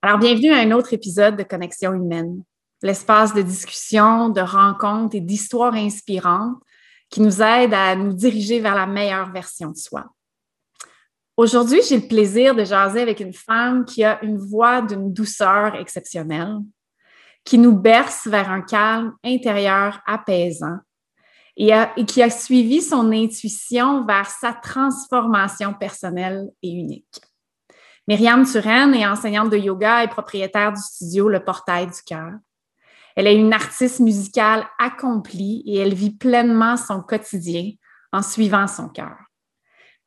Alors, bienvenue à un autre épisode de Connexion humaine, l'espace de discussion, de rencontres et d'histoires inspirantes qui nous aident à nous diriger vers la meilleure version de soi. Aujourd'hui, j'ai le plaisir de jaser avec une femme qui a une voix d'une douceur exceptionnelle, qui nous berce vers un calme intérieur apaisant et, et qui a suivi son intuition vers sa transformation personnelle et unique. Myriam Turenne est enseignante de yoga et propriétaire du studio Le Portail du Cœur. Elle est une artiste musicale accomplie et elle vit pleinement son quotidien en suivant son cœur.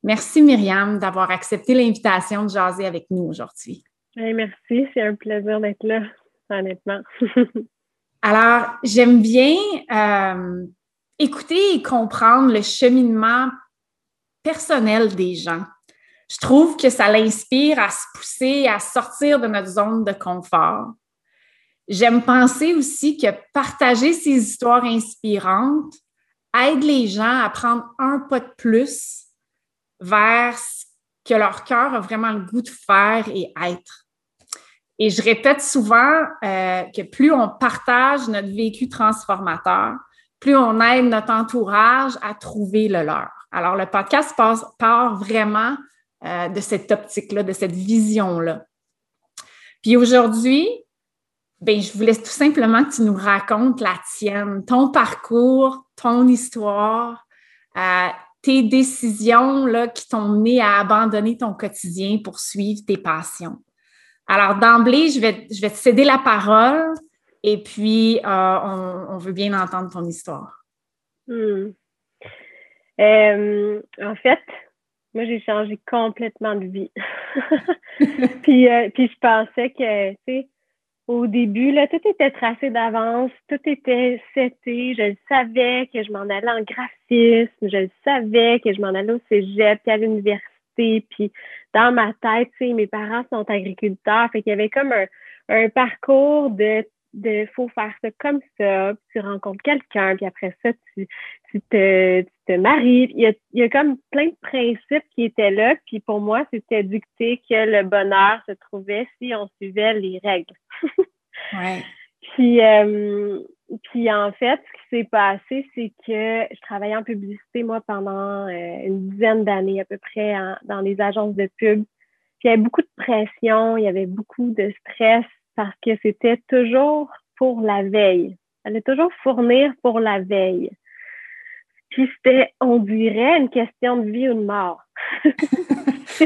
Merci Myriam d'avoir accepté l'invitation de jaser avec nous aujourd'hui. merci, c'est un plaisir d'être là, honnêtement. Alors, j'aime bien euh, écouter et comprendre le cheminement personnel des gens je trouve que ça l'inspire à se pousser, à sortir de notre zone de confort. J'aime penser aussi que partager ces histoires inspirantes aide les gens à prendre un pas de plus vers ce que leur cœur a vraiment le goût de faire et être. Et je répète souvent euh, que plus on partage notre vécu transformateur, plus on aide notre entourage à trouver le leur. Alors, le podcast part vraiment euh, de cette optique-là, de cette vision-là. Puis aujourd'hui, ben, je voulais tout simplement que tu nous racontes la tienne, ton parcours, ton histoire, euh, tes décisions là, qui t'ont mené à abandonner ton quotidien pour suivre tes passions. Alors, d'emblée, je vais, je vais te céder la parole et puis euh, on, veut bien entendre ton histoire. Hmm. en fait, moi, j'ai changé complètement de vie. puis, euh, puis je pensais que, tu sais, au début, là, tout était tracé d'avance, tout était seté. Je savais que je m'en allais en graphisme, je savais que je m'en allais au cégep, puis à l'université. Puis dans ma tête, tu sais, mes parents sont agriculteurs, fait qu'il y avait comme un, un parcours de de faut faire ça comme ça, puis tu rencontres quelqu'un, puis après ça, tu, tu, te, tu te maries. Il y, a, il y a comme plein de principes qui étaient là, puis pour moi, c'était dicté que le bonheur se trouvait si on suivait les règles. ouais. Puis, euh, puis en fait, ce qui s'est passé, c'est que je travaillais en publicité, moi, pendant euh, une dizaine d'années à peu près dans les agences de pub. Puis il y avait beaucoup de pression, il y avait beaucoup de stress parce que c'était toujours pour la veille. Elle est toujours fournir pour la veille. Puis c'était, on dirait, une question de vie ou de mort.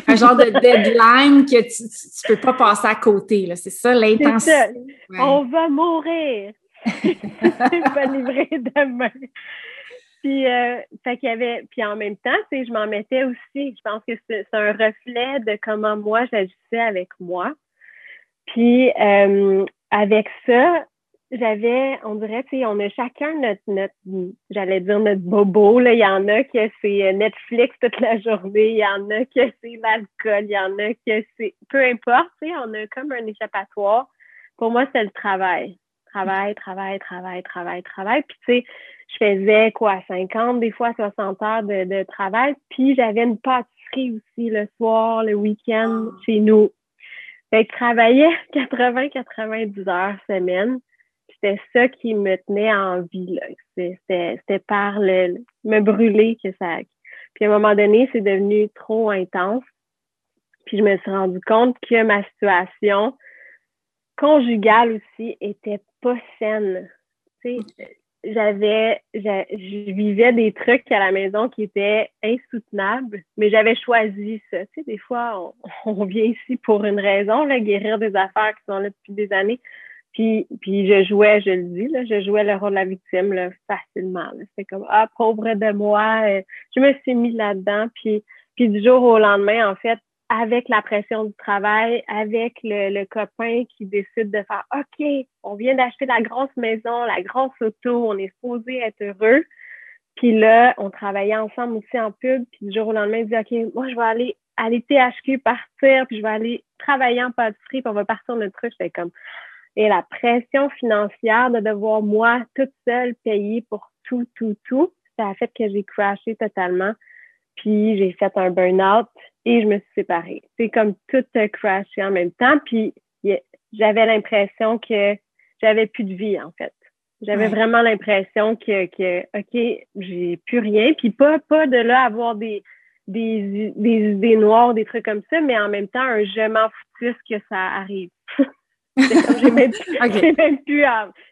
un genre de deadline que tu ne peux pas passer à côté. C'est ça l'intensité. On va mourir. pas livré demain. Puis, euh, fait qu'il y avait, puis en même temps, je m'en mettais aussi. Je pense que c'est un reflet de comment moi j'agissais avec moi. Puis euh, avec ça, j'avais, on dirait, tu sais, on a chacun notre, notre j'allais dire notre bobo. Là. Il y en a que c'est Netflix toute la journée, il y en a que c'est l'alcool, il y en a que c'est. Peu importe, tu sais, on a comme un échappatoire. Pour moi, c'est le travail. Travail, travail, travail, travail, travail. Puis tu sais, je faisais quoi, 50, des fois 60 heures de, de travail. Puis j'avais une pâtisserie aussi le soir, le week-end ah. chez nous. Fait je travaillais 80-90 heures semaine. C'était ça qui me tenait en vie. C'était par le, me brûler que ça. Puis à un moment donné, c'est devenu trop intense. Puis je me suis rendu compte que ma situation conjugale aussi était pas saine. Tu sais, j'avais, je vivais des trucs à la maison qui étaient insoutenables, mais j'avais choisi ça. Tu sais, des fois, on, vient ici pour une raison, là, guérir des affaires qui sont là depuis des années. Puis, puis je jouais, je le dis, là, je jouais le rôle de la victime là, facilement. C'est comme Ah, pauvre de moi. Euh, je me suis mis là-dedans. Puis, puis du jour au lendemain, en fait, avec la pression du travail, avec le, le copain qui décide de faire OK, on vient d'acheter la grosse maison, la grosse auto, on est supposé être heureux. Puis là, on travaillait ensemble aussi en pub. Puis du jour au lendemain, il dit OK, moi, je vais aller à l'ITHQ partir, puis je vais aller travailler en pâtisserie, puis on va partir notre truc. J'étais comme et la pression financière de devoir, moi, toute seule, payer pour tout, tout, tout, ça a fait que j'ai crashé totalement. Puis j'ai fait un burn-out et je me suis séparée. C'est comme tout a crashé en même temps. Puis j'avais l'impression que j'avais plus de vie, en fait. J'avais vraiment l'impression que, que OK, j'ai plus rien. Puis pas, pas de là avoir des, des, des idées noires, des trucs comme ça, mais en même temps, un je m'en foutis que ça arrive. j'ai même, même plus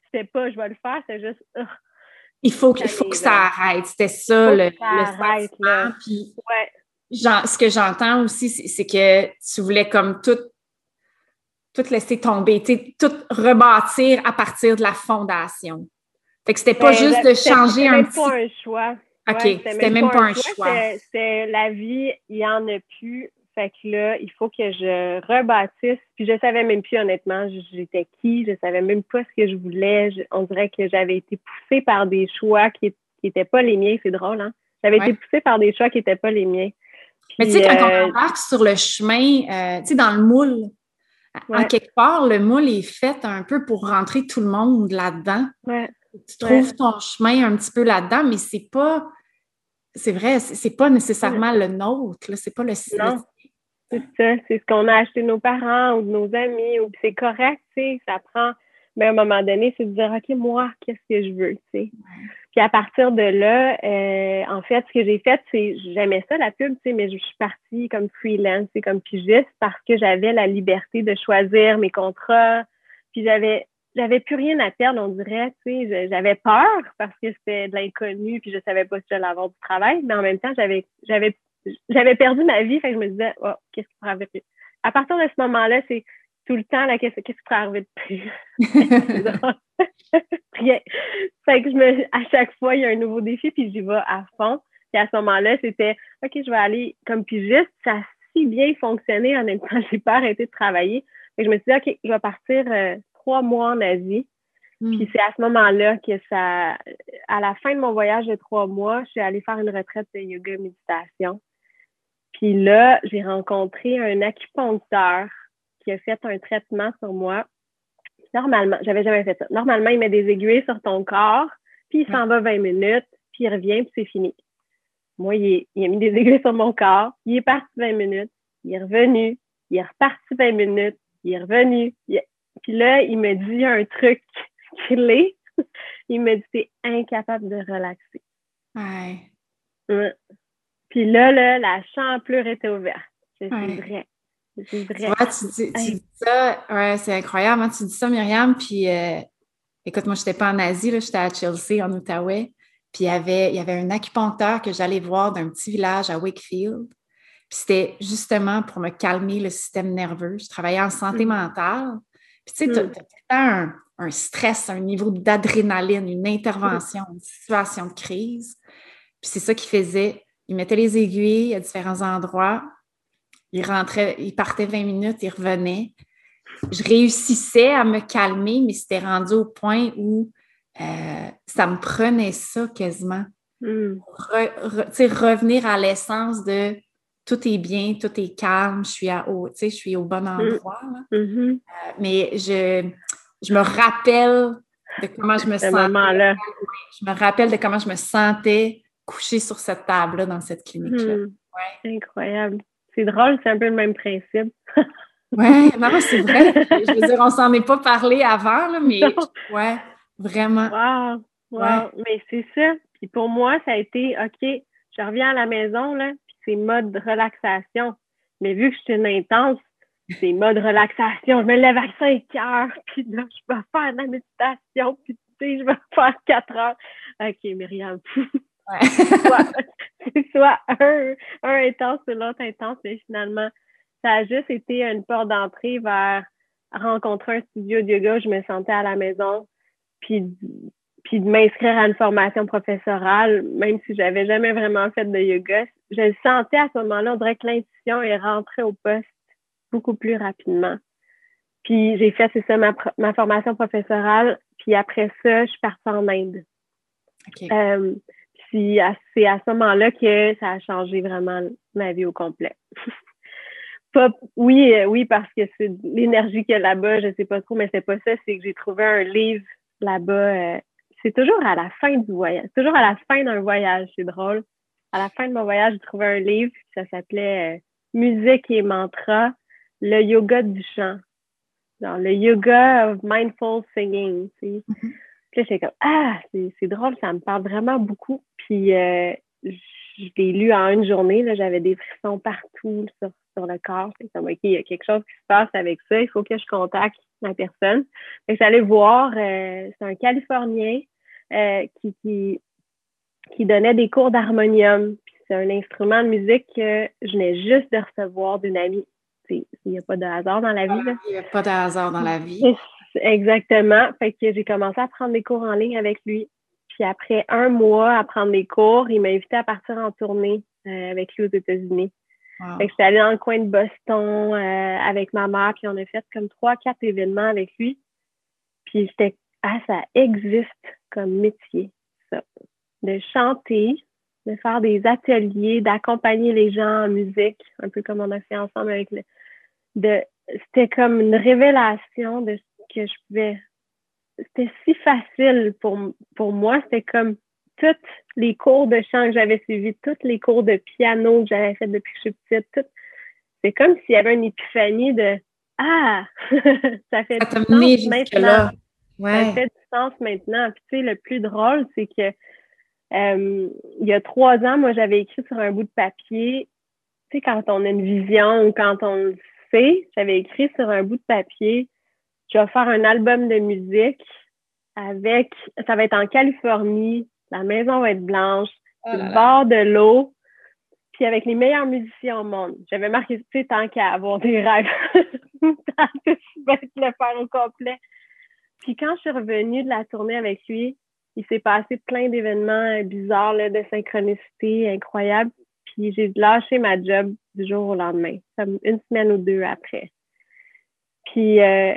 C'était pas je vais le faire, c'est juste. Il faut, il faut que ça arrête. C'était ça le, le Puis, ce que j'entends aussi, c'est que tu voulais comme tout, tout laisser tomber, tout rebâtir à partir de la fondation. Fait que c'était pas ben, juste de changer un petit... C'était pas un choix. OK, c'était même, pas un choix. C'est la vie, il y en a plus. Fait que là, il faut que je rebâtisse. Puis je savais même plus honnêtement, j'étais qui, je savais même pas ce que je voulais. on dirait que j'avais été poussée par des choix qui n'étaient pas les miens. C'est drôle, hein? J'avais été poussée par des choix qui n'étaient pas les miens. Mais tu sais, quand on euh, embarque sur le chemin, euh, tu sais, dans le moule, en quelque part, le moule est fait un peu pour rentrer tout le monde là-dedans. Tu trouves ton chemin un petit peu là-dedans, mais c'est pas c'est vrai, c'est pas nécessairement le nôtre, c'est pas le, non. C'est ça, c'est ce qu'on a acheté de nos parents ou de nos amis, ou c'est correct, tu sais, ça prend. Mais à un moment donné, c'est de dire, OK, moi, qu'est-ce que je veux, tu sais? Puis à partir de là, euh, en fait, ce que j'ai fait, c'est, j'aimais ça, la pub, tu sais, mais je suis partie comme freelance, comme pigiste, parce que j'avais la liberté de choisir mes contrats. Puis j'avais, j'avais plus rien à perdre, on dirait, tu sais. J'avais peur parce que c'était de l'inconnu, puis je savais pas si j'allais avoir du travail, mais en même temps, j'avais, j'avais j'avais perdu ma vie, fait que je me disais, oh, qu'est-ce qui pourrait arriver À partir de ce moment-là, c'est tout le temps, là, qu'est-ce qui pourrait arriver de pire? Rien. Fait que je me, à chaque fois, il y a un nouveau défi, puis j'y vais à fond. Puis à ce moment-là, c'était, OK, je vais aller comme pigiste. Ça a si bien fonctionné. En même temps, j'ai pas arrêté de travailler. Fait que je me suis dit, OK, je vais partir euh, trois mois en Asie. Hmm. Puis c'est à ce moment-là que ça, à la fin de mon voyage de trois mois, je suis allée faire une retraite de yoga méditation. Puis là, j'ai rencontré un acupuncteur qui a fait un traitement sur moi. Normalement, j'avais jamais fait ça. Normalement, il met des aiguilles sur ton corps, puis il s'en va 20 minutes, puis il revient, puis c'est fini. Moi, il, a mis des aiguilles sur mon corps, il est parti 20 minutes, il est revenu, il est reparti 20 minutes, il est revenu. Puis là, il me dit un truc clé. il me dit, t'es incapable de relaxer. Ouais. Puis là, là, la champlure était ouverte. C'est vrai. C'est vrai. Tu, tu, dis ça, ouais, c'est incroyable. Hein, tu dis ça, Myriam. Puis, euh, écoute, moi, je n'étais pas en Asie, j'étais à Chelsea, en Outaouais. Puis, il y avait, il y avait un acupuncteur que j'allais voir d'un petit village à Wakefield. Puis, c'était justement pour me calmer le système nerveux. Je travaillais en santé mm. mentale. Puis, tu sais, tu as, mm. un, stress, un niveau d'adrénaline, une intervention, une situation de crise. Puis, c'est ça qui faisait il mettait les aiguilles à différents endroits. Il rentrait, il partait 20 minutes, il revenait. Je réussissais à me calmer, mais c'était rendu au point où euh, ça me prenait ça quasiment. Hmm. revenir à l'essence de tout est bien, tout est calme, je suis, à, au, je suis au bon hmm. endroit. Mm-hmm. Euh, mais je, je me rappelle de comment je me sentais. Je me rappelle de comment je me sentais coucher sur cette table-là dans cette clinique-là. Hmm. Incroyable. C'est drôle, c'est un peu le même principe. oui, non, c'est vrai. Je veux dire, on s'en est pas parlé avant, là, mais ouais, vraiment. Wow, wow. Mais c'est ça. Puis pour moi, ça a été OK, je reviens à la maison, là, puis c'est mode relaxation. Mais vu que je suis une intense, c'est mode relaxation. Je me lève à 5 heures, puis là, je vais faire de la méditation, puis tu sais, je vais faire 4 heures. OK, Myriam. c'est soit un, intense ou l'autre intense, mais finalement, ça a juste été une porte d'entrée vers rencontrer un studio de yoga où je me sentais à la maison, puis, puis de m'inscrire à une formation professorale, même si j'avais jamais vraiment fait de yoga, je le sentais à ce moment-là, on dirait que l'intuition est rentrée au poste beaucoup plus rapidement. Puis j'ai fait, c'est ça, ma, ma, formation professorale. Puis après ça, je suis partie en Inde. Euh, puis c'est à ce moment-là que ça a changé vraiment ma vie au complet. oui, euh, oui, parce que c'est l'énergie qu'il y a là-bas, je sais pas trop, mais c'est pas ça, c'est que j'ai trouvé un livre là-bas. Euh, c'est toujours à la fin du voyage, toujours à la fin d'un voyage, c'est drôle. À la fin de mon voyage, j'ai trouvé un livre, ça s'appelait Musique et mantra, le yoga du chant le yoga of mindful singing. Mm-hmm. Puis là, comme, ah, c'est drôle, ça me parle vraiment beaucoup. Puis euh, je l'ai lu en une journée, j'avais des frissons partout sur, sur le corps. C'est comme, OK, il y a quelque chose qui se passe avec ça, il faut que je contacte la personne. Fait que j'allais voir, euh, c'est un Californien euh, qui, qui, qui donnait des cours d'harmonium. C'est un instrument de musique que je venais juste de recevoir d'une amie il n'y a pas de hasard dans la vie. Il n'y a pas de hasard dans la vie. Exactement. Fait que j'ai commencé à prendre des cours en ligne avec lui. Puis après un mois à prendre des cours, il m'a invité à partir en tournée euh, avec lui aux États-Unis. Fait que j'étais allée dans le coin de Boston euh, avec ma mère, puis on a fait comme trois, quatre événements avec lui. Puis j'étais ah, ça existe comme métier, ça. De chanter, de faire des ateliers, d'accompagner les gens en musique, un peu comme on a fait ensemble avec le. De, c'était comme une révélation de ce que je pouvais. C'était si facile pour, pour moi. C'était comme tous les cours de chant que j'avais suivis, tous les cours de piano que j'avais fait depuis que je suis petite. Tout, c'est comme s'il y avait une épiphanie de Ah, ça fait du sens maintenant. Ça fait du sens maintenant. Puis, tu sais, le plus drôle, c'est que euh, il y a trois ans, moi, j'avais écrit sur un bout de papier, tu sais, quand on a une vision ou quand on le sait, j'avais écrit sur un bout de papier, je vais faire un album de musique avec, ça va être en Californie, la maison va être blanche, oh le bord de l'eau, puis avec les meilleurs musiciens au monde. J'avais marqué, tu sais, tant qu'à avoir des rêves, tant que je vais le faire au complet. Puis quand je suis revenue de la tournée avec lui, il s'est passé plein d'événements bizarres là, de synchronicité incroyables. Puis j'ai lâché ma job du jour au lendemain, une semaine ou deux après. Puis, euh,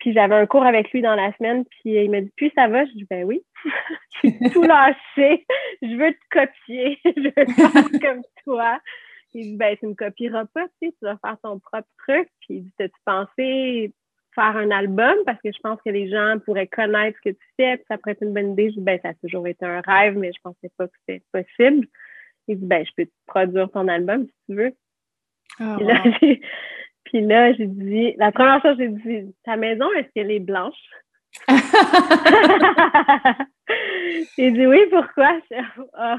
puis j'avais un cours avec lui dans la semaine, puis il m'a dit Puis ça va? Je dis Ben oui, j'ai tout lâché, je veux te copier, je veux faire comme toi. Il dit Ben tu me copieras pas, tu sais, tu vas faire ton propre truc. Puis il dit T'as-tu pensé faire un album? Parce que je pense que les gens pourraient connaître ce que tu fais, puis ça pourrait être une bonne idée. Je dis, ben, ça a toujours été un rêve, mais je pensais pas que c'était possible. Il dit, ben, je peux te produire ton album si tu veux. Ah, puis, là, j'ai dit, la première chose, j'ai dit, ta maison, est-ce qu'elle est blanche? Il dit, oui, pourquoi? Oh,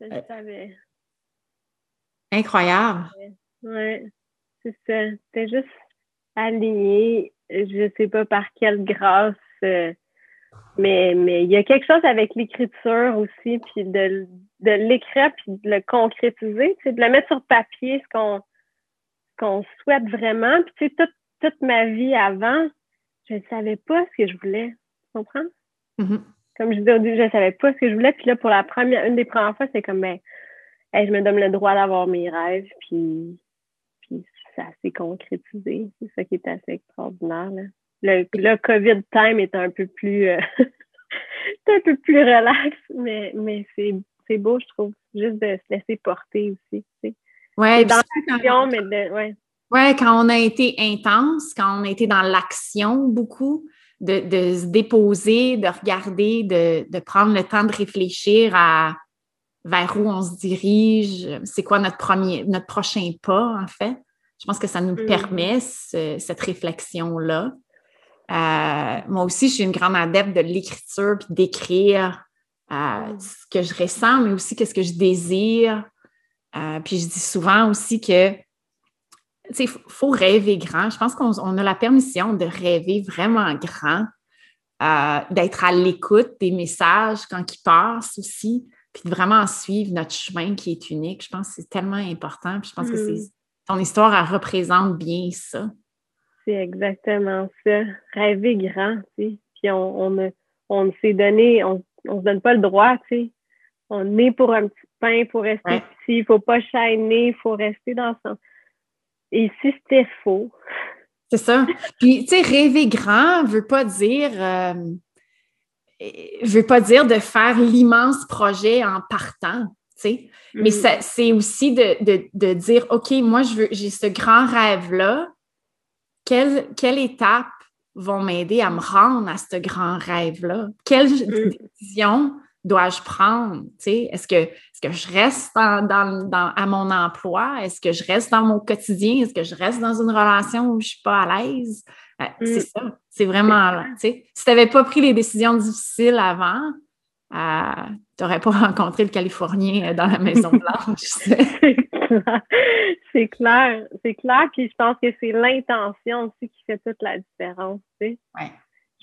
je euh. savais. Incroyable. Oui, c'est ça. C'était juste aligné, je sais pas par quelle grâce, euh, mais mais il y a quelque chose avec l'écriture aussi, puis de, de l'écrire puis de le concrétiser, c'est de le mettre sur papier ce qu'on qu'on souhaite vraiment. Puis tu sais, toute, toute ma vie avant, je ne savais pas ce que je voulais. Tu comprends? Mm-hmm. Comme je disais au début, je ne savais pas ce que je voulais. Puis là, pour la première, une des premières fois, c'est comme ben, je me donne le droit d'avoir mes rêves, puis ça s'est concrétisé. C'est ça qui est assez extraordinaire. Le, le, COVID time est un peu plus euh, un peu plus relax, mais, mais c'est beau, je trouve, juste de se laisser porter aussi. Tu Ouais, dans l'action, mais ouais. Ouais, quand on a été intense, quand on a été dans l'action beaucoup, de, de, se déposer, de regarder, de, de, prendre le temps de réfléchir à vers où on se dirige, c'est quoi notre premier, notre prochain pas, en fait. Je pense que ça nous mm. permet cette réflexion-là. Euh, moi aussi, je suis une grande adepte de l'écriture puis d'écrire euh, mm. ce que je ressens, mais aussi qu'est-ce que je désire. Euh, puis je dis souvent aussi que il faut rêver grand. Je pense qu'on a la permission de rêver vraiment grand, d'être à l'écoute des messages quand ils passent aussi, puis de vraiment suivre notre chemin qui est unique. Je pense que c'est tellement important. Puis je pense que c'est mm ton histoire, elle représente bien ça. C'est exactement ça. Rêver grand, tu sais. Puis on, on, on s'est donné, on, on se donne pas le droit, tu sais. On est pour un petit pain, il faut rester ici, il faut pas chaîner, il faut rester dans son... Et si c'était faux? C'est ça. Puis, tu sais, rêver grand veut pas dire... Euh, veut pas dire de faire l'immense projet en partant, tu sais. Mais mm. c'est aussi de, de, dire, OK, moi, je veux, j'ai ce grand rêve-là. Quelle, quelle étape vont m'aider à me rendre à ce grand rêve-là? Quelle mm. décision dois-je prendre? Est-ce que, est que je reste dans, à mon emploi? Est-ce que je reste dans mon quotidien? Est-ce que je reste dans une relation où je ne suis pas à l'aise? Euh, c'est mm. ça. C'est vraiment là. Si tu n'avais pas pris les décisions difficiles avant, euh, tu n'aurais pas rencontré le Californien euh, dans la Maison Blanche. c'est clair, c'est clair. Puis je pense que c'est l'intention aussi qui fait toute la différence.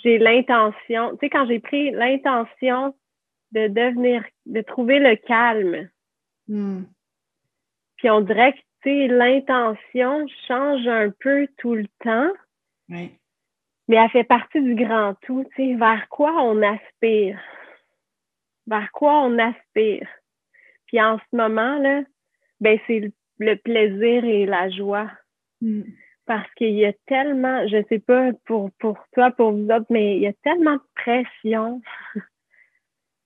J'ai l'intention, tu sais, quand j'ai pris l'intention de devenir, de trouver le calme. Hmm. Puis on dirait que, tu sais, l'intention change un peu tout le temps. Mais elle fait partie du grand tout, tu sais, vers quoi on aspire? Vers quoi on aspire? Puis en ce moment-là, ben c'est le, plaisir et la joie. Hmm. Parce qu'il y a tellement, je sais pas pour, pour toi, pour vous autres, mais il y a tellement de pression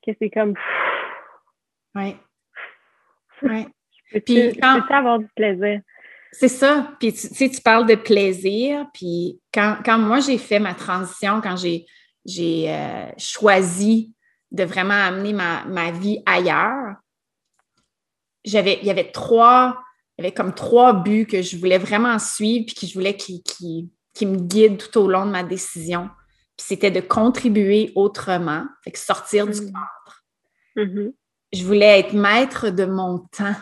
que c'est comme. Oui. Oui. Puis quand... avoir du plaisir? C'est ça. Puis tu sais, tu parles de plaisir. Puis quand, moi j'ai fait ma transition, quand j'ai, j'ai euh, choisi de vraiment amener ma, vie ailleurs, j'avais, il y avait trois, il y avait comme trois buts que je voulais vraiment suivre puis que je voulais qui, qui, qui me guident tout au long de ma décision c'était de contribuer autrement, fait que sortir du mm. cadre. Mm-hmm. Je voulais être maître de mon temps.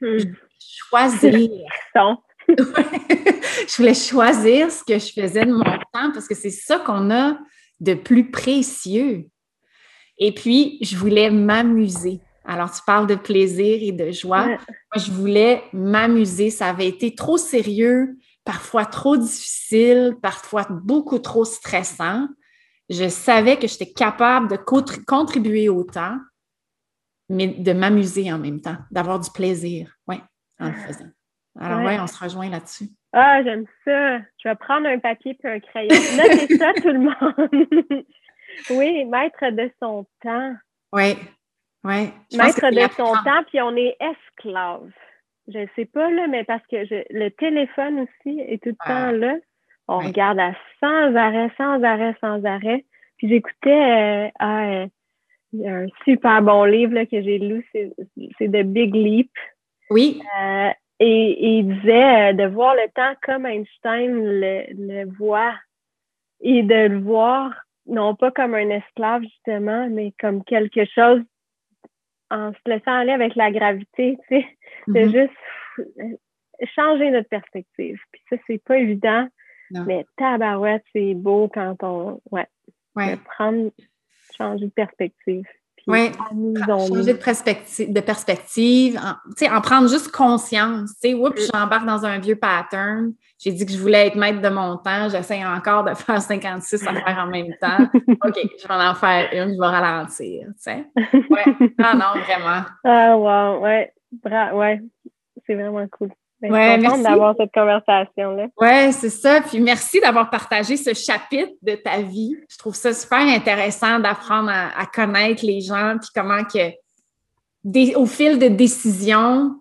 Mm. Choisir. je voulais choisir ce que je faisais de mon temps parce que c'est ça qu'on a de plus précieux. Et puis, je voulais m'amuser. Alors, tu parles de plaisir et de joie. Moi, je voulais m'amuser. Ça avait été trop sérieux parfois trop difficile, parfois beaucoup trop stressant. Je savais que j'étais capable de contribuer autant, mais de m'amuser en même temps, d'avoir du plaisir, oui, en le faisant. Alors, oui, ouais, on se rejoint là-dessus. Ah, j'aime ça. Je vais prendre un papier et un crayon. Notez ça, tout le monde. oui, maître de son temps. Oui, oui. Maître de son temps, puis on est esclave. Je ne sais pas, là, mais parce que le téléphone aussi est tout le temps là. On regarde à sans arrêt, sans arrêt, sans arrêt. Puis j'écoutais euh, ah, euh, un super bon livre là, que j'ai lu, c'est The Big Leap. Oui. Euh, et, il disait de voir le temps comme Einstein le, le voit et de le voir non pas comme un esclave justement, mais comme quelque chose en se laissant aller avec la gravité, tu sais, de mm-hmm. juste changer notre perspective. Puis ça, c'est pas évident, mais tabarouette, c'est beau quand on, ouais, ouais. prendre, changer de perspective. Oui, changer de perspective, de perspective en, en prendre juste conscience. Oups, mm. j'embarque dans un vieux pattern. J'ai dit que je voulais être maître de mon temps. J'essaie encore de faire 56 affaires en même temps. OK, je vais en faire une, je vais ralentir. Tu sais. Ouais. Ah non, vraiment. Ah, wow, ouais. Bra ouais. C'est vraiment cool. Ben, ouais, merci d'avoir cette conversation-là. Oui, c'est ça. Puis merci d'avoir partagé ce chapitre de ta vie. Je trouve ça super intéressant d'apprendre à, connaître les gens, puis comment que, au fil de décisions,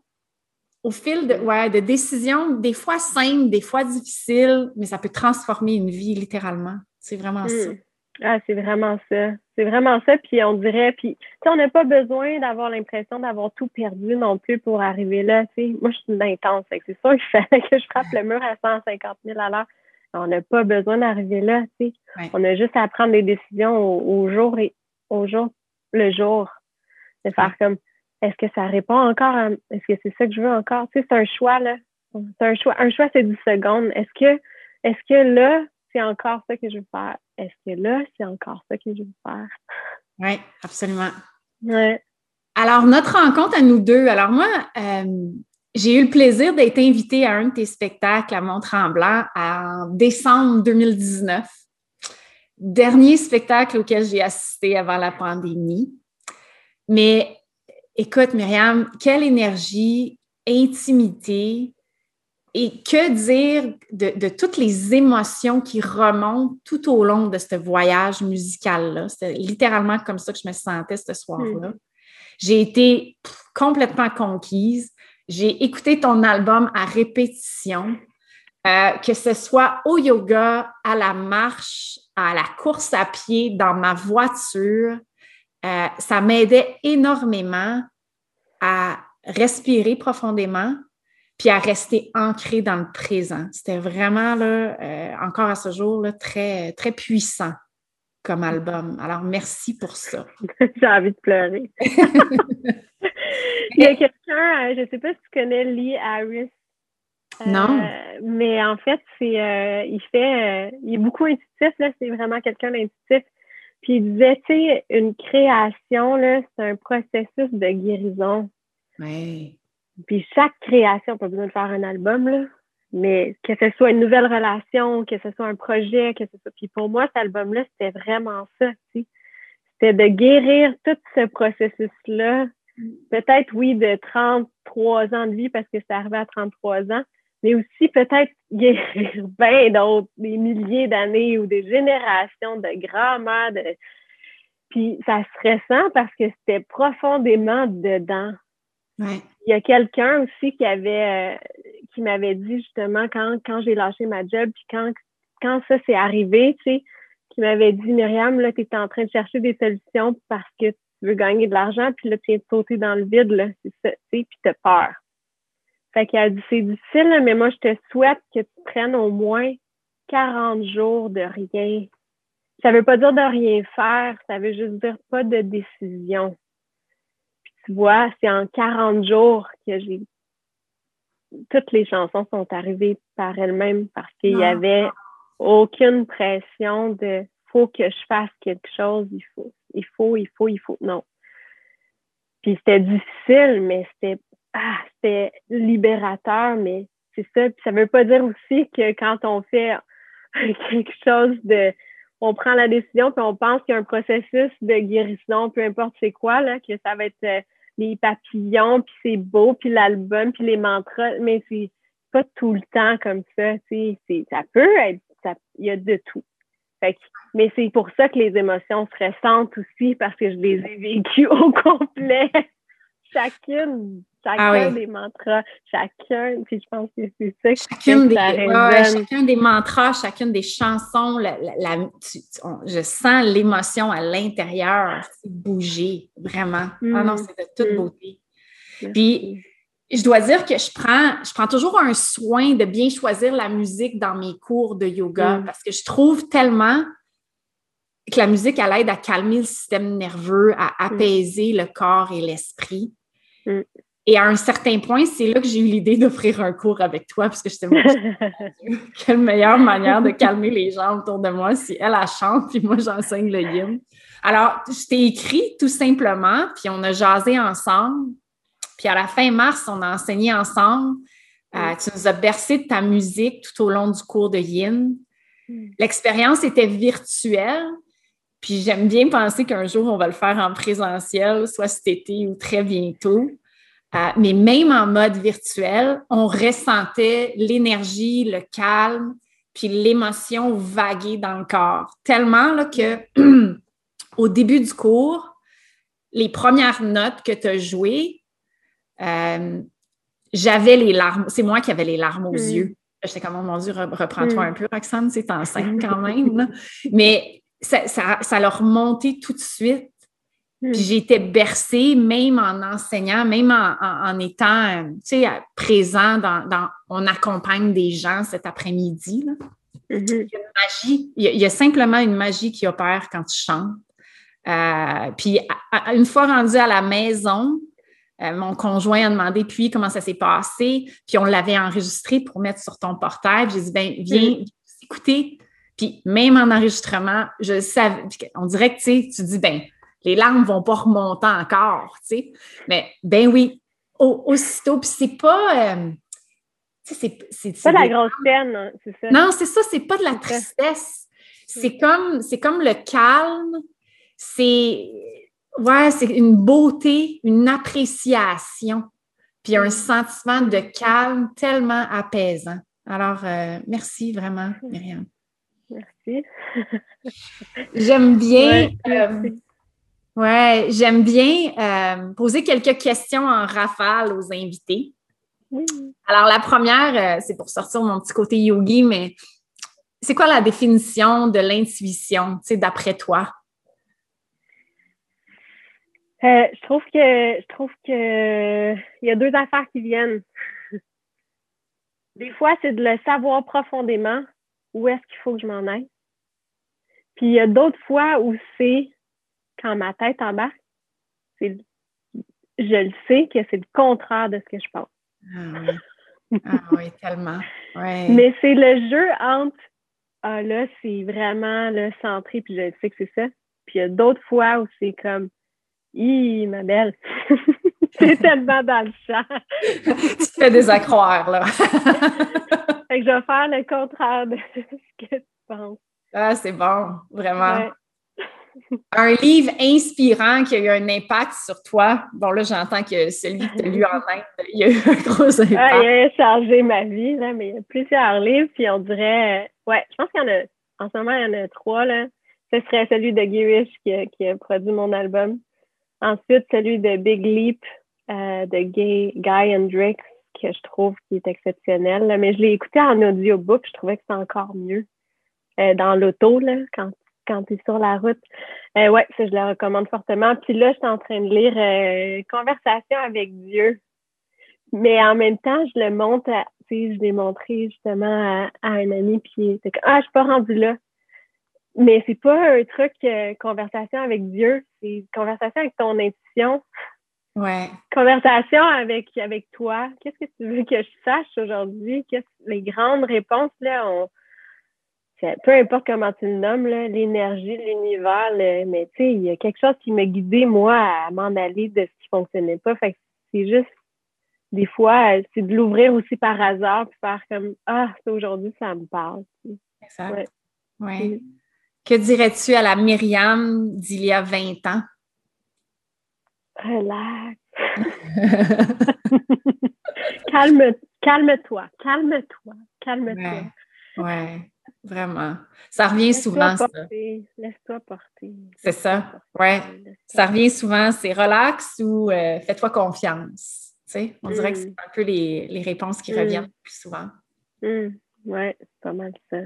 au fil de, ouais, de décisions, des fois simples, des fois difficiles, mais ça peut transformer une vie littéralement. C'est vraiment ça. Ah, c'est vraiment ça. C'est vraiment ça. Puis on dirait, puis on n'a pas besoin d'avoir l'impression d'avoir tout perdu non plus pour arriver là. sais. Moi, je suis intense. C'est sûr qu'il fallait que je frappe le mur à 150 000 à l'heure. On n'a pas besoin d'arriver là. sais. On a juste à prendre des décisions au, jour et au jour le jour. De faire comme est-ce que ça répond encore à est-ce que c'est ça que je veux encore? Tu sais, c'est un choix, là. C'est un choix. Un choix, c'est 10 secondes. Est-ce que est-ce que là, c'est encore ça que je veux faire? Est-ce que là, c'est encore ça que je veux faire? Oui, absolument. Ouais. Alors, notre rencontre à nous deux, alors moi, euh, j'ai eu le plaisir d'être invitée à un de tes spectacles à Mont-Tremblant en décembre 2019. Dernier spectacle auquel j'ai assisté avant la pandémie. Mais écoute, Myriam, quelle énergie, intimité et que dire de, toutes les émotions qui remontent tout au long de ce voyage musical-là? C'est littéralement comme ça que je me sentais ce soir-là. Hmm. J'ai été complètement conquise. J'ai écouté ton album à répétition, euh, que ce soit au yoga, à la marche, à la course à pied, dans ma voiture. Euh, ça m'aidait énormément à respirer profondément, puis à rester ancré dans le présent. C'était vraiment, là, euh, encore à ce jour, là, très, très puissant comme album. Alors, merci pour ça. J'ai envie de pleurer. Il y a quelqu'un, euh, je ne sais pas si tu connais Lee Harris. Euh, non. Mais en fait, c'est il fait il est beaucoup intuitif, là, c'est vraiment quelqu'un d'intuitif. Puis il disait, tu sais, une création, là, c'est un processus de guérison. Oui. Puis chaque création, pas besoin de faire un album, là, mais que ce soit une nouvelle relation, que ce soit un projet, que ce soit. Puis pour moi, cet album-là, c'était vraiment ça, tu sais. C'était de guérir tout ce processus-là. Peut-être, oui, de 33 ans de vie parce que c'est arrivé à 33 ans, mais aussi peut-être guérir bien d'autres, des milliers d'années ou des générations de grands-mères. De... Puis ça se ressent parce que c'était profondément dedans. Il y a quelqu'un aussi qui avait euh, qui m'avait dit justement quand, quand j'ai lâché ma job, puis quand, quand ça s'est arrivé, tu sais, qui m'avait dit Myriam, là, tu es en train de chercher des solutions parce que tu veux gagner de l'argent, puis là, tu viens de sauter dans le vide, là, c'est ça, tu sais, puis t'as peur. Fait qu'elle a dit c'est difficile, mais moi, je te souhaite que tu prennes au moins 40 jours de rien. Ça veut pas dire de rien faire, ça veut juste dire pas de décision tu vois, c'est en 40 jours que j'ai. Toutes les chansons sont arrivées par elles-mêmes parce qu'il n'y ah. avait aucune pression de faut que je fasse quelque chose, il faut, il faut, il faut, il faut. Non. Puis c'était difficile, mais c'était ah, c'était libérateur, mais c'est ça. Puis ça veut pas dire aussi que quand on fait quelque chose de on prend la décision, puis on pense qu'il y a un processus de guérison, peu importe c'est quoi, là, que ça va être euh, les papillons, puis c'est beau, puis l'album, puis les mantras, mais c'est pas tout le temps comme ça, sais, ça peut être, il y a de tout. Fait mais c'est pour ça que les émotions se ressentent aussi, parce que je les ai vécues au complet, chacune ah chacun des mantras, chacun, puis je pense que c'est ça chacune des, chacun des mantras, chacune des chansons, la, je sens l'émotion à l'intérieur, c'est bouger, vraiment. Ah non, mm. c'est de toute mm. beauté. Puis, je dois dire que je prends, je prends toujours un soin de bien choisir la musique dans mes cours de yoga mm. parce que je trouve tellement que la musique, elle aide à calmer le système nerveux, à apaiser le corps et l'esprit. Et à un certain point, c'est là que j'ai eu l'idée d'offrir un cours avec toi, parce que je dit, quelle meilleure manière de calmer les gens autour de moi si elle, a chante, puis moi, j'enseigne le yin. Alors, je t'ai écrit tout simplement, puis on a jasé ensemble. Puis à la fin mars, on a enseigné ensemble. Euh, tu nous as bercé de ta musique tout au long du cours de yin. Mm. L'expérience était virtuelle, puis j'aime bien penser qu'un jour, on va le faire en présentiel, soit cet été ou très bientôt. Euh, mais même en mode virtuel, on ressentait l'énergie, le calme, puis l'émotion vaguer dans le corps. Tellement là, que au début du cours, les premières notes que tu as jouées, euh, j'avais les larmes. C'est moi qui avais les larmes aux mm. yeux. J'étais comme, oh mon Dieu, reprends-toi mm. un peu, Roxane, c'est enceinte quand même. Mais ça, ça, ça leur montait tout de suite. Puis hmm. j'ai été bercée, même en enseignant, même en, étant présent dans, On accompagne des gens cet après-midi. Mm-hmm. Il y a une magie. Il y a, simplement une magie qui opère quand tu chantes. Euh, puis une fois rendu à la maison, euh, mon conjoint a demandé puis comment ça s'est passé, puis on l'avait enregistré pour mettre sur ton portail. J'ai dit ben viens mm. écouter. Puis même en enregistrement, je savais. On dirait que tu dis ben les larmes vont pas remonter encore, tu sais. Mais ben oui, aussitôt. Puis c'est pas. Euh, c'est pas de la grosse peine, hein, c'est ça. Non, c'est ça, c'est pas de la tristesse. C'est comme, comme le calme. C'est ouais, c'est une beauté, une appréciation, puis un sentiment de calme tellement apaisant. Alors, euh, merci vraiment, Myriam. Merci. J'aime bien. Euh, ouais, j'aime bien euh, poser quelques questions en rafale aux invités. Alors, la première, c'est pour sortir mon petit côté yogi, mais c'est quoi la définition de l'intuition, tu sais, d'après toi? je trouve que je trouve que il y a deux affaires qui viennent. Des fois, c'est de le savoir profondément où est-ce qu'il faut que je m'en aille. Puis il y a d'autres fois où c'est quand ma tête embarque, c'est je le sais que c'est le contraire de ce que je pense. Ah oui, ah oui tellement. Mais c'est le jeu entre ah là, c'est vraiment le centré, puis je sais que c'est ça. Puis il y a d'autres fois où c'est comme Hi, ma belle! c'est tellement dans le champ. tu fais des accroires, là. fait que je vais faire le contraire de ce que tu penses. Ah, c'est bon, vraiment. Un livre inspirant qui a eu un impact sur toi. Bon, là, j'entends que celui que tu as lu en Inde, il y a eu un gros impact. Ah, il a changé ma vie, là, mais il y a plusieurs livres, puis on dirait, ouais, je pense qu'il y en a, en ce moment, il y en a trois, là. Ce serait celui de Girish qui qui a produit mon album. Ensuite, celui de Big Leap euh, de Guy, Guy Hendricks, que je trouve qui est exceptionnel. Mais je l'ai écouté en audiobook, je trouvais que c'est encore mieux. Euh, dans l'auto, quand, quand tu es sur la route. Euh, ouais, ça, je le recommande fortement. Puis là, je suis en train de lire euh, Conversation avec Dieu. Mais en même temps, je le montre à, je l'ai montré justement à, un ami, puis c'est ah, je suis pas rendue là. Mais c'est pas un truc euh, conversation avec Dieu, c'est conversation avec ton intuition. Ouais. Conversation avec, avec toi. Qu'est-ce que tu veux que je sache aujourd'hui? Les grandes réponses, là, on, peu importe comment tu le nommes, l'énergie, l'univers, mais tu sais, il y a quelque chose qui m'a guidé, moi, à m'en aller de ce qui fonctionnait pas. Fait que c'est juste, des fois, c'est de l'ouvrir aussi par hasard, puis faire comme, ah, aujourd'hui, ça me parle. Exact. Ouais. Que dirais-tu à la Myriam d'il y a 20 ans? Relax. calme, calme-toi, calme-toi, calme-toi. Ouais, vraiment. Ça revient souvent, ça. Laisse-toi porter. C'est ça, ouais. Ça revient souvent, c'est relax ou euh, fais-toi confiance. Tu sais, on dirait que c'est mm. un peu les, réponses qui reviennent le plus souvent. Mm. Ouais, c'est pas mal ça.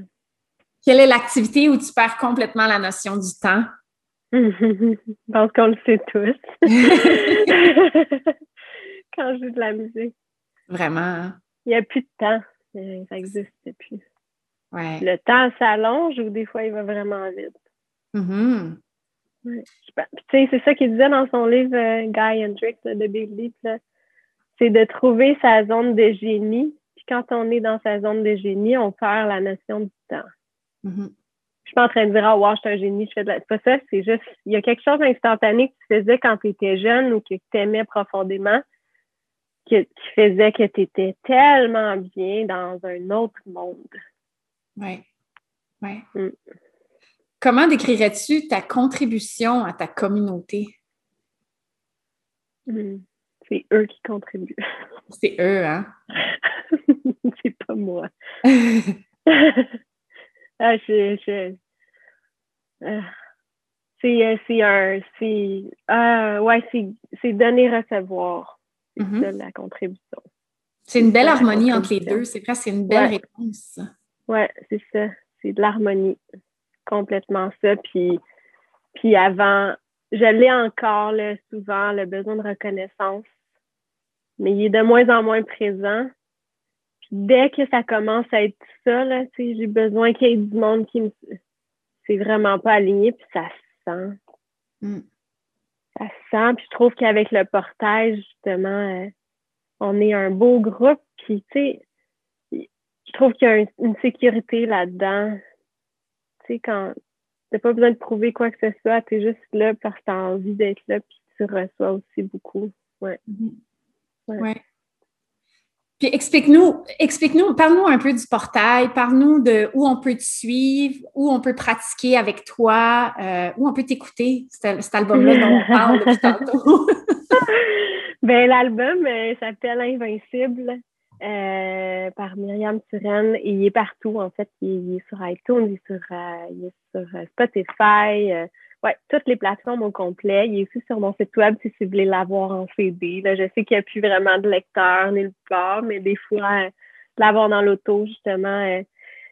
Quelle est l'activité où tu perds complètement la notion du temps? Je pense qu'on le sait tous. Quand je joue de la musique. Vraiment. Hein? Il n'y a plus de temps. Euh, ça n'existe plus. Le temps s'allonge ou des fois il va vraiment vite. Mm-hmm. C'est ça qu'il disait dans son livre euh, Guy Hendricks de Big Leap. C'est de trouver sa zone de génie. Puis quand on est dans sa zone de génie, on perd la notion du temps. Mm-hmm. Je suis pas en train de dire, oh, wow, je suis un génie, je fais de la. C'est pas ça, c'est juste, il y a quelque chose d'instantané que tu faisais quand tu étais jeune ou que tu aimais profondément qui faisait que tu étais tellement bien dans un autre monde. Oui. Ouais. Mm. Comment décrirais-tu ta contribution à ta communauté? Mm. C'est eux qui contribuent. C'est eux, hein? c'est pas moi. Ah, je, c'est, euh, c'est un. C'est, ouais, c'est, c'est donner-recevoir. C'est mm-hmm. la contribution. C'est une belle harmonie entre les deux. C'est presque une belle réponse. Ouais, c'est ça. C'est de l'harmonie. Complètement ça. Puis, puis avant, je l'ai encore là, souvent, le besoin de reconnaissance. Mais il est de moins en moins présent dès que ça commence à être ça, là, j'ai besoin qu'il y ait du monde qui me. C'est vraiment pas aligné, puis ça se sent. Mm. Ça se sent, puis je trouve qu'avec le portage, justement, euh, on est un beau groupe, puis tu sais, je trouve qu'il y a une sécurité là-dedans. Tu sais, quand t'as pas besoin de prouver quoi que ce soit, t'es juste là parce que t'as envie d'être là, puis tu reçois aussi beaucoup. Ouais. Mm-hmm. Ouais. Puis explique-nous, explique-nous, parle-nous un peu du portail, parle-nous de où on peut te suivre, où on peut pratiquer avec toi, euh, où on peut t'écouter, cet, album-là dont on parle depuis tantôt. ben, l'album euh, s'appelle Invincible euh, par Myriam Turenne il est partout, en fait. Il, est sur iTunes, il est sur, est sur Spotify, ouais, toutes les plateformes au complet. Il est aussi sur mon site web si vous voulez l'avoir en CD. Là, je sais qu'il n'y a plus vraiment de lecteur nulle part, mais des fois, euh, l'avoir dans l'auto, justement. Euh,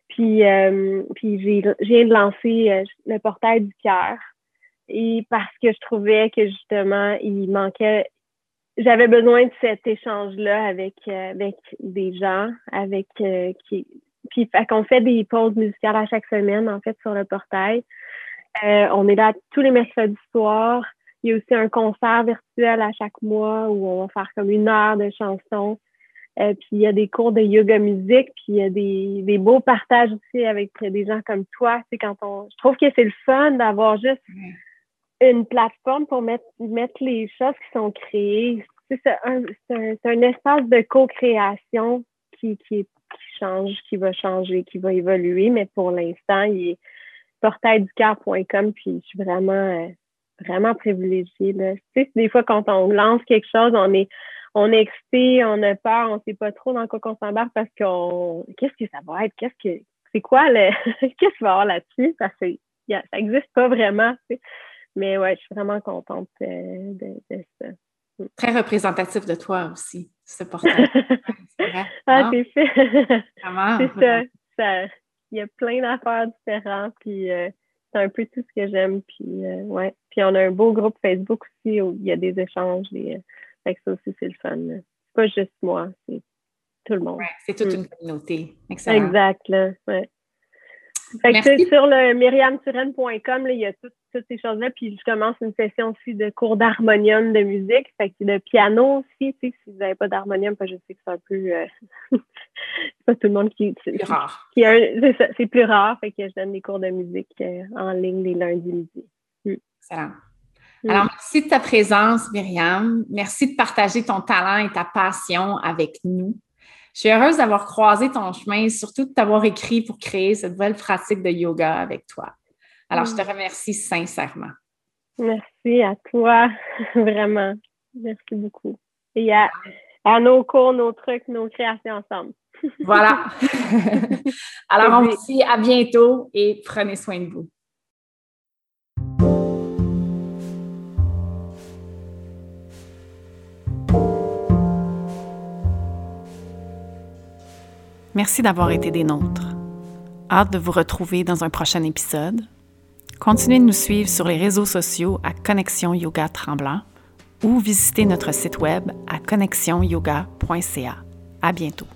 puis, euh, puis j'ai, de lancer le portail du cœur. Et parce que je trouvais que justement, il manquait j'avais besoin de cet échange-là avec, avec des gens, avec qui. Puis qu'on fait des pauses musicales à chaque semaine, en fait, sur le portail. Euh, on est là tous les mercredis soirs. Il y a aussi un concert virtuel à chaque mois où on va faire comme une heure de chansons. Euh, puis il y a des cours de yoga musique, puis il y a des, des beaux partages aussi avec des gens comme toi. C'est quand on, je trouve que c'est le fun d'avoir juste une plateforme pour mettre, mettre les choses qui sont créées. C'est un, un, un, espace de co-création qui, qui, qui change, qui va changer, qui va évoluer, mais pour l'instant, il est, portailducœur.com, puis je suis vraiment, euh, vraiment privilégiée. Là. Tu sais, des fois, quand on lance quelque chose, on est, on est excité, on a peur, on ne sait pas trop dans quoi qu'on s'embarque parce qu'on. Qu'est-ce que ça va être? Qu'est-ce que. C'est quoi le. Qu'est-ce qu'il va y avoir là-dessus? Parce que ça n'existe pas vraiment. Tu sais. Mais ouais, je suis vraiment contente euh, de, ça. Mm. Très représentatif de toi aussi, ce portail. ah, c'est fait. c'est ça. ça il y a plein d'affaires différentes, puis euh, c'est un peu tout ce que j'aime. Puis, euh, ouais. puis on a un beau groupe Facebook aussi où il y a des échanges. Et, euh, ça aussi, c'est le fun. C'est pas juste moi, c'est tout le monde. c'est toute mm. une communauté. Excellent. Exact, là. Ouais. Fait que sur le myriamturenne.com, il y a toutes, ces choses-là. Puis je commence une session aussi de cours d'harmonium de musique. Fait que de piano aussi, si vous n'avez pas d'harmonium, je sais que c'est un peu euh, c'est pas tout le monde qui. C'est plus rare. c'est plus rare. Fait que je donne des cours de musique euh, en ligne les lundis midi. Mm. Excellent. Mm. Alors, merci de ta présence, Myriam. Merci de partager ton talent et ta passion avec nous. Je suis heureuse d'avoir croisé ton chemin, surtout de t'avoir écrit pour créer cette nouvelle pratique de yoga avec toi. Alors, je te mm. remercie sincèrement. Merci à toi, vraiment. Merci beaucoup. Et à, nos cours, nos trucs, nos créations ensemble. Voilà. Alors, on vous dit à bientôt et prenez soin de vous. Merci d'avoir été des nôtres. Hâte de vous retrouver dans un prochain épisode. Continuez de nous suivre sur les réseaux sociaux à Connexion Yoga Tremblant ou visitez notre site web à connexionyoga.ca. À bientôt.